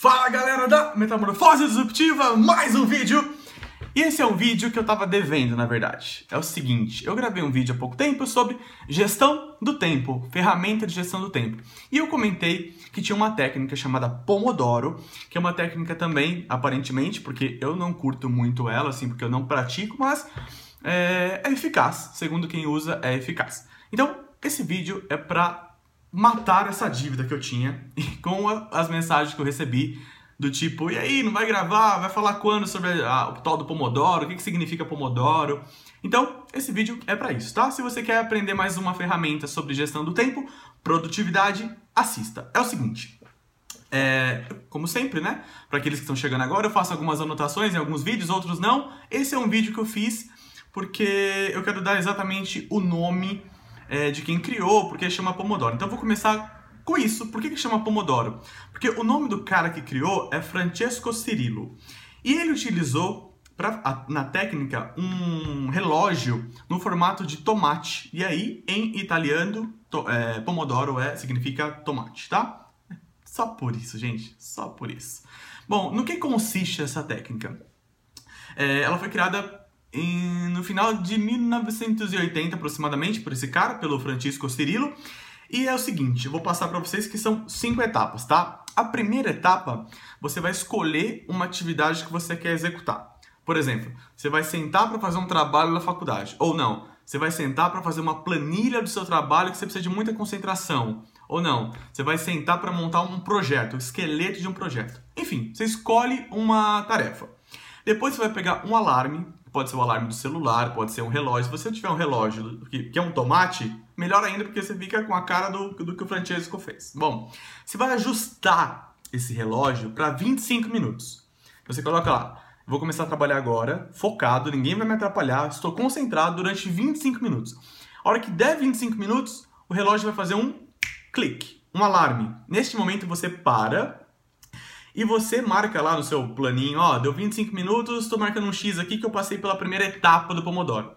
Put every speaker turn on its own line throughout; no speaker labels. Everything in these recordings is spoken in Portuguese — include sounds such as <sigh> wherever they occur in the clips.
Fala galera da Metamorfose Disruptiva, mais um vídeo! Esse é um vídeo que eu tava devendo, na verdade. É o seguinte, eu gravei um vídeo há pouco tempo sobre gestão do tempo, ferramenta de gestão do tempo. E eu comentei que tinha uma técnica chamada Pomodoro, que é uma técnica também, aparentemente, porque eu não curto muito ela, assim, porque eu não pratico, mas é, é eficaz. Segundo quem usa, é eficaz. Então, esse vídeo é pra matar essa dívida que eu tinha <laughs> com as mensagens que eu recebi do tipo, e aí, não vai gravar? Vai falar quando sobre a, o tal do Pomodoro? O que, que significa Pomodoro? Então, esse vídeo é para isso, tá? Se você quer aprender mais uma ferramenta sobre gestão do tempo, produtividade, assista. É o seguinte, é, como sempre, né? Para aqueles que estão chegando agora, eu faço algumas anotações em alguns vídeos, outros não. Esse é um vídeo que eu fiz porque eu quero dar exatamente o nome é, de quem criou, porque chama Pomodoro. Então eu vou começar com isso. Por que, que chama Pomodoro? Porque o nome do cara que criou é Francesco Cirillo. E ele utilizou pra, na técnica um relógio no formato de tomate. E aí, em italiano, to, é, Pomodoro é, significa tomate, tá? Só por isso, gente. Só por isso. Bom, no que consiste essa técnica? É, ela foi criada em, no final de 1980 aproximadamente, por esse cara, pelo Francisco Cirilo. E é o seguinte, eu vou passar para vocês que são cinco etapas, tá? A primeira etapa, você vai escolher uma atividade que você quer executar. Por exemplo, você vai sentar para fazer um trabalho na faculdade, ou não, você vai sentar para fazer uma planilha do seu trabalho que você precisa de muita concentração, ou não, você vai sentar para montar um projeto, o esqueleto de um projeto. Enfim, você escolhe uma tarefa. Depois você vai pegar um alarme Pode ser o alarme do celular, pode ser um relógio. Se você tiver um relógio que, que é um tomate, melhor ainda porque você fica com a cara do, do que o Francesco fez. Bom, você vai ajustar esse relógio para 25 minutos. Você coloca lá, vou começar a trabalhar agora, focado, ninguém vai me atrapalhar, estou concentrado durante 25 minutos. A hora que der 25 minutos, o relógio vai fazer um clique, um alarme. Neste momento você para e você marca lá no seu planinho, ó, deu 25 minutos, estou marcando um X aqui que eu passei pela primeira etapa do Pomodoro.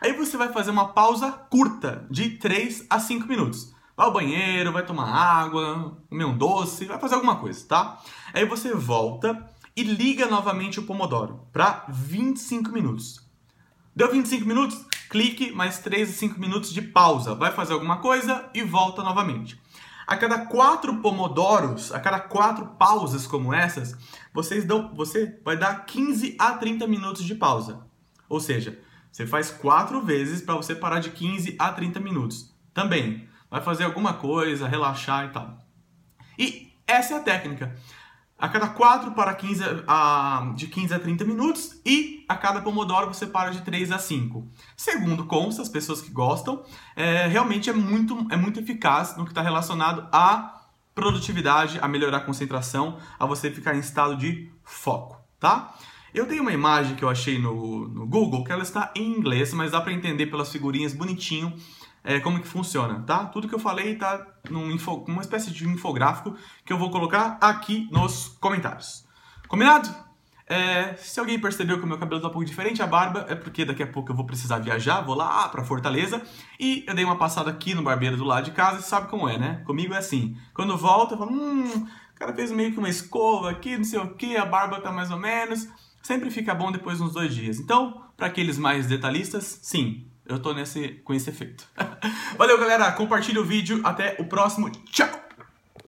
Aí você vai fazer uma pausa curta, de 3 a 5 minutos. Vai ao banheiro, vai tomar água, comer um doce, vai fazer alguma coisa, tá? Aí você volta e liga novamente o Pomodoro para 25 minutos. Deu 25 minutos? Clique mais 3 a 5 minutos de pausa. Vai fazer alguma coisa e volta novamente. A cada quatro pomodoros, a cada quatro pausas como essas, vocês dão, você vai dar 15 a 30 minutos de pausa. Ou seja, você faz quatro vezes para você parar de 15 a 30 minutos. Também vai fazer alguma coisa, relaxar e tal. E essa é a técnica a cada 4 para 15 a, de 15 a 30 minutos e a cada pomodoro você para de 3 a 5. Segundo consta, as pessoas que gostam, é, realmente é muito, é muito eficaz no que está relacionado à produtividade, a melhorar a concentração, a você ficar em estado de foco, tá? Eu tenho uma imagem que eu achei no, no Google que ela está em inglês, mas dá para entender pelas figurinhas bonitinho é, como que funciona, tá? Tudo que eu falei tá num info, espécie de infográfico que eu vou colocar aqui nos comentários. Combinado? É, se alguém percebeu que o meu cabelo tá um pouco diferente, a barba é porque daqui a pouco eu vou precisar viajar, vou lá para Fortaleza e eu dei uma passada aqui no barbeiro do lado de casa e sabe como é, né? Comigo é assim, quando volta eu falo, hum, o cara fez meio que uma escova aqui, não sei o que, a barba tá mais ou menos, sempre fica bom depois de uns dois dias. Então, para aqueles mais detalhistas, sim, eu tô nesse, com esse efeito. <laughs> Valeu, galera. Compartilha o vídeo. Até o próximo. Tchau!